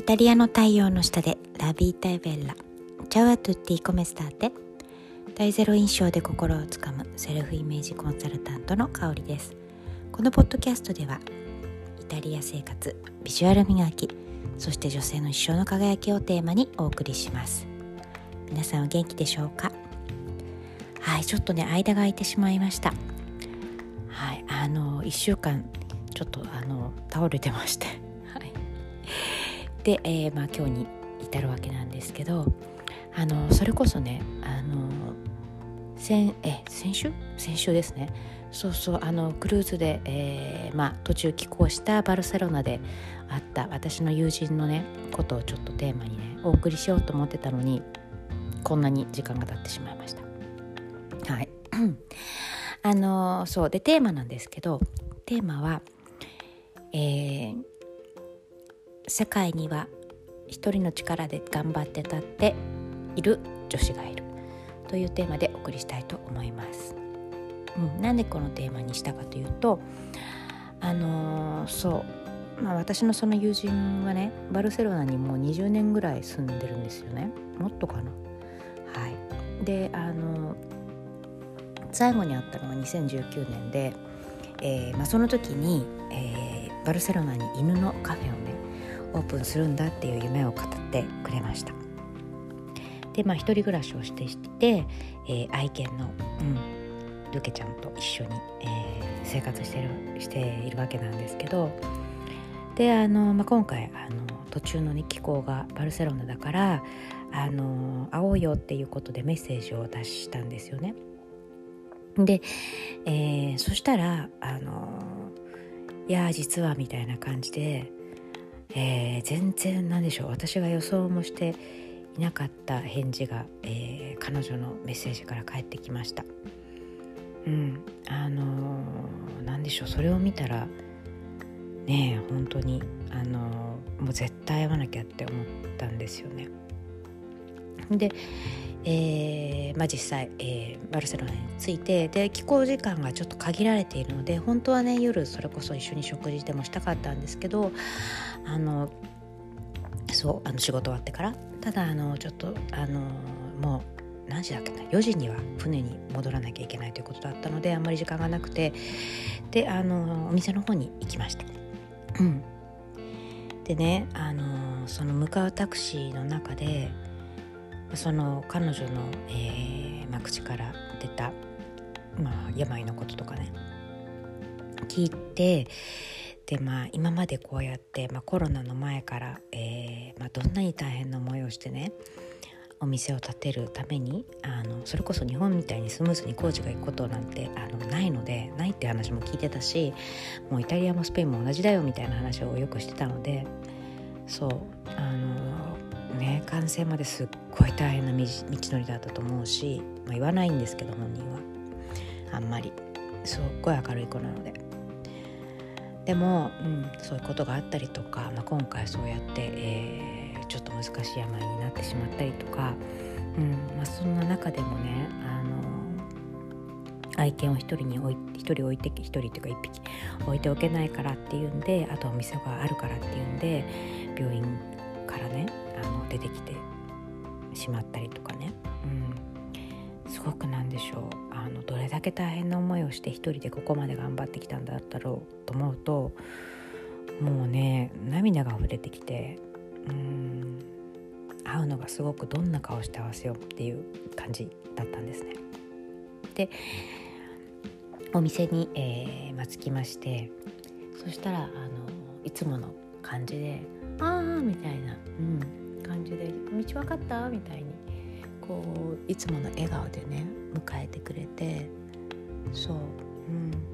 イタリアの太陽の下でラビータエベッラ。チャワトゥッティコメスターテ大ゼロ印象で心をつかむセルフイメージコンサルタントの香りです。このポッドキャストではイタリア生活ビジュアル磨きそして女性の一生の輝きをテーマにお送りします。皆さんお元気でしょうか？はいちょっとね間が空いてしまいました。はいあの1週間ちょっとあの倒れてまして。で、えー、まあ今日に至るわけなんですけどあのそれこそねあの先え先週？先週ですね。そうそうあのクルーズで、えーまあ、途中寄港したバルセロナであった私の友人のねことをちょっとテーマにねお送りしようと思ってたのにこんなに時間が経ってしまいました。はい。あのそうでテーマなんですけどテーマは、えー、世界には一人の力で頑張って立っている女子がいるというテーマでお送りしたいと思います。うん、なんでこのテーマにしたかというとあのー、そう、まあ、私のその友人はねバルセロナにもう20年ぐらい住んでるんですよねもっとかな。はい、であのー、最後に会ったのは2019年で、えーまあ、その時に、えー、バルセロナに犬のカフェをねオープンするんだっていう夢を語ってくれました。でまあ一人暮らしをしてして、えー、愛犬の、うん、ルケちゃんと一緒に、えー、生活してるしているわけなんですけどであの、まあ、今回あの途中の、ね、気候がバルセロナだからあの会おうよっていうことでメッセージを出したんですよね。で、えー、そしたらあのいや実はみたいな感じで、えー、全然何でしょう。私が予想もしていなかった返事が、えー、彼女のメッセージから返ってきました。うん。あのー、何でしょう。それを見たらねえ本当にあのー、もう絶対会わなきゃって思ったんですよね。で、えーまあ、実際、えー、バルセロナに着いてで帰港時間がちょっと限られているので本当はね夜それこそ一緒に食事でもしたかったんですけどあのそうあの仕事終わってからただあのちょっとあのもう何時だっけな4時には船に戻らなきゃいけないということだったのであんまり時間がなくてであのお店の方に行きました。でねあのその向かうタクシーの中でその彼女の、えーまあ、口から出た、まあ、病のこととかね。聞いてでまあ今までこうやって、まあ、コロナの前から、えーまあ、どんなに大変な思いをしてねお店を建てるためにあのそれこそ日本みたいにスムーズに工事が行くことなんてあのないのでないって話も聞いてたしもうイタリアもスペインも同じだよみたいな話をよくしてたのでそうあのね完成まですっごい大変な道のりだったと思うし、まあ、言わないんですけど本人はあんまりすっごい明るい子なので。でも、うん、そういうことがあったりとか、まあ、今回そうやって、えー、ちょっと難しい病になってしまったりとか、うんまあ、そんな中でもねあの愛犬を一人に置い一人置いて一人っていうか一匹置いておけないからっていうんであとお店があるからっていうんで病院からねあの出てきてしまったりとかね、うん、すごくなんでしょう。あのどれだけ大変な思いをして一人でここまで頑張ってきたんだったろうと思うともうね涙が溢れてきてうん。会うのがすごくどんな顔して合わせようっていう感じだったんですね。でお店に、えーまあ、着きましてそしたらあのいつもの感じで「ああ」みたいな、うん、感じで「道分かった?」みたいにこういつもの笑顔でね迎えてくれてそう。うん。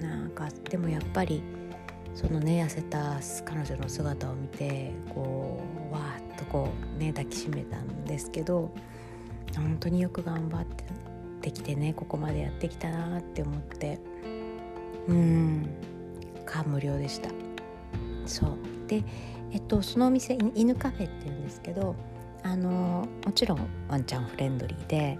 なんかでもやっぱりそのね痩せた彼女の姿を見てこうわーっとこうね抱きしめたんですけど本当によく頑張ってできてねここまでやってきたなって思ってうん。感無量でした。そう。でえっとそのお店犬カフェっていうんですけどあのもちろんワンちゃんフレンドリーで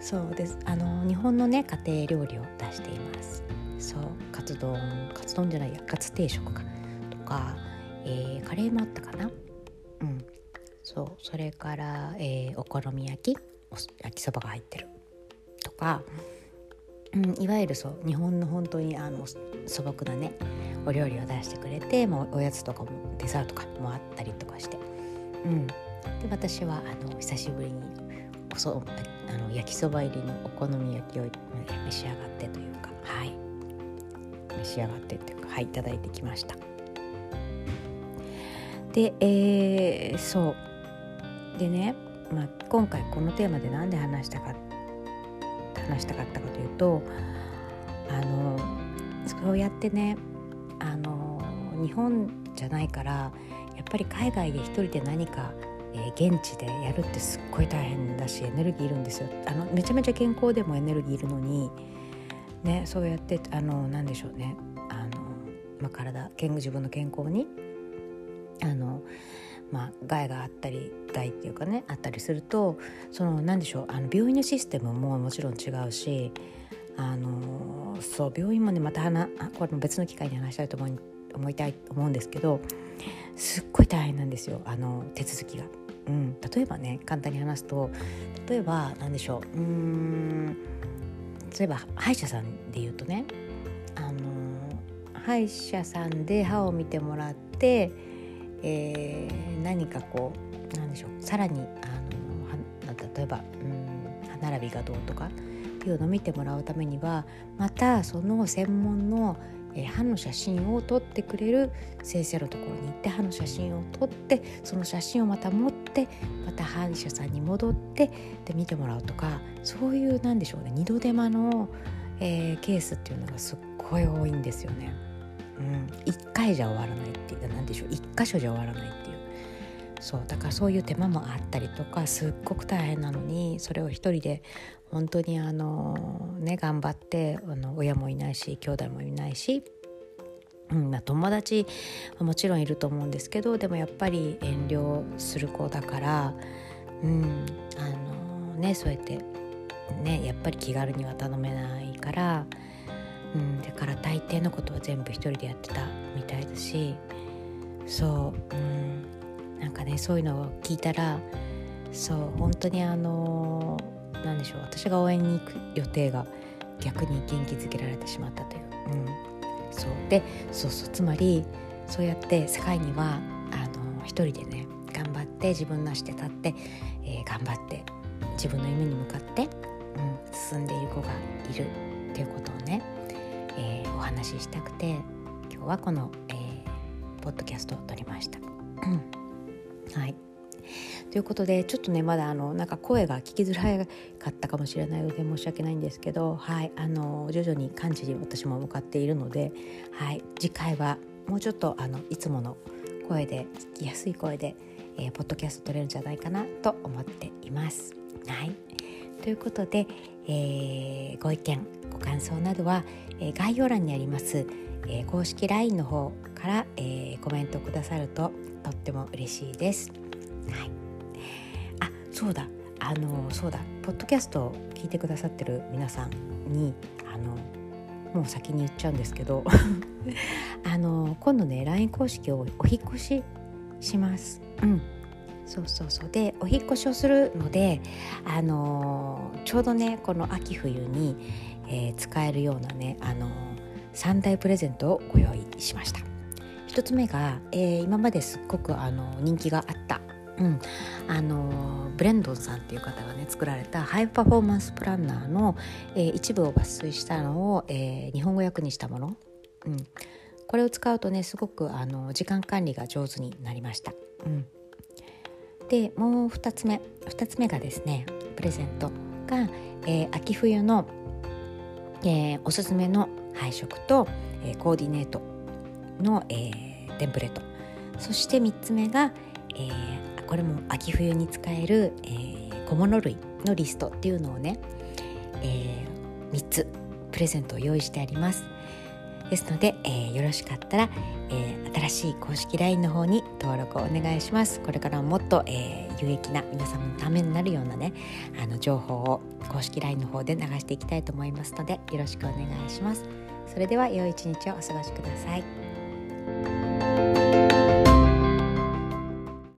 そうです。あの日本のね家庭料理を出しています。そうカツ丼カツ丼じゃないやカツ定食か。とか、えー、カレーもあったかな。うん。そうそれから、えー、お好み焼き焼きそばが入ってる。とか、うん、いわゆるそう日本の本当にあの素朴なねお料理を出してくれてもうおやつとかもデザートとかもあったりとかして、うん、で私はあの久しぶりにおそあの焼きそば入りのお好み焼きを召し上がってというかはい。召し上がってというかはいいいてきました。でえー、そう。でね、まあ、今回このテーマで何で話したか話したかったかというとあのそうやってねあの日本じゃないからやっぱり海外で一人で何かえー、現地でやるってすっごい大変だしエネルギーいるんですよ。あのめちゃめちゃ健康でもエネルギーいるのに、ね、そうやってあの何でしょうね。あの、まあ、体自分の健康にあの、まあ、害があったり害っていうかねあったりするとその何でしょう。あの病院のシステムももちろん違うしあのそう病院もねまた話これも別の機会に話したいと思い思いたい思うんですけどすっごい大変なんですよあの手続きが。うん、例えばね簡単に話すと例えば何でしょううん例えば歯医者さんで言うとねあの歯医者さんで歯を見てもらって、えー、何かこうなんでしょうさらにあの例えばうん歯並びがどうとかっていうの見てもらうためにはまたその専門の、歯の写真を撮ってくれる先生のところに行って歯の写真を撮ってその写真をまた持ってまた歯医者さんに戻ってで見てもらうとかそういうなんでしょうね二度手間の、えー、ケースっていうのがすっごい多いんですよね。うん、1回じゃ終わらないっていう何でしょう1箇所じゃ終わらないっていうそうだからそういう手間もあったりとかすっごく大変なのにそれを一人で本当にあのね頑張ってあの親もいないし兄弟もいないし、うんまあ、友達はもちろんいると思うんですけどでもやっぱり遠慮する子だから、うんあのね、そうやって、ね、やっぱり気軽には頼めないから、うん、だから大抵のことは全部一人でやってたみたいだしそう、うん。なんかねそういうのを聞いたらそう本当にあの何でしょう私が応援に行く予定が逆に元気づけられてしまったという、うん、そう。でそうそうつまりそうやって世界にはあの一人でね頑張って自分の足で立って、えー、頑張って自分の夢に向かって、うん、進んでいる子がいるっていうことをね、えー、お話ししたくて今日はこの、えー、ポッドキャストを撮りました。はい。ということでちょっとねまだあのなんか声が聞きづらかったかもしれないので申し訳ないんですけど、はい、あの徐々に感知に私も向かっているので、はい、次回はもうちょっとあのいつもの声で聞きやすい声で、えー、ポッドキャスト撮れるんじゃないかなと思っています。はい、ということで、えー、ご意見ご感想などは、えー、概要欄にあります、え公式 LINE の方から、えコメントくださるととっても嬉しいです。はい、あそうだ。あのそうだ。ポッドキャストを聞いてくださってる皆さんにあのもう先に言っちゃうんですけど あの今度ね LINE 公式をお引越しします。うん。そうそうそう。でお引越しをするのであのちょうどねこの秋冬に、えー、使えるようなねあの3大プレゼントをご用意しました。1つ目が、えー、今まですっごくあの人気があった、うん、あのブレンドンさんっていう方がね作られたハイパフォーマンスプランナーの、えー、一部を抜粋したのを、えー、日本語訳にしたもの、うん、これを使うとねすごくあの時間管理が上手になりました。うん、でもう2つ目2つ目がですねプレゼントが、えー、秋冬の、え、おすすめの配色と、えー、コーディネートの、えー、テンプレート。そして3つ目が、えー、これも秋冬に使える、えー、小物類のリストっていうのをね、えー、3つプレゼントを用意してあります。ですので、えー、よろしかったら、えー、新しい公式 LINE の方に登録をお願いします。これからももっと、えー、有益な皆様のためになるようなねあの情報を公式 LINE の方で流していきたいと思いますのでよろしくお願いします。それでは良い一日をお過ごしください。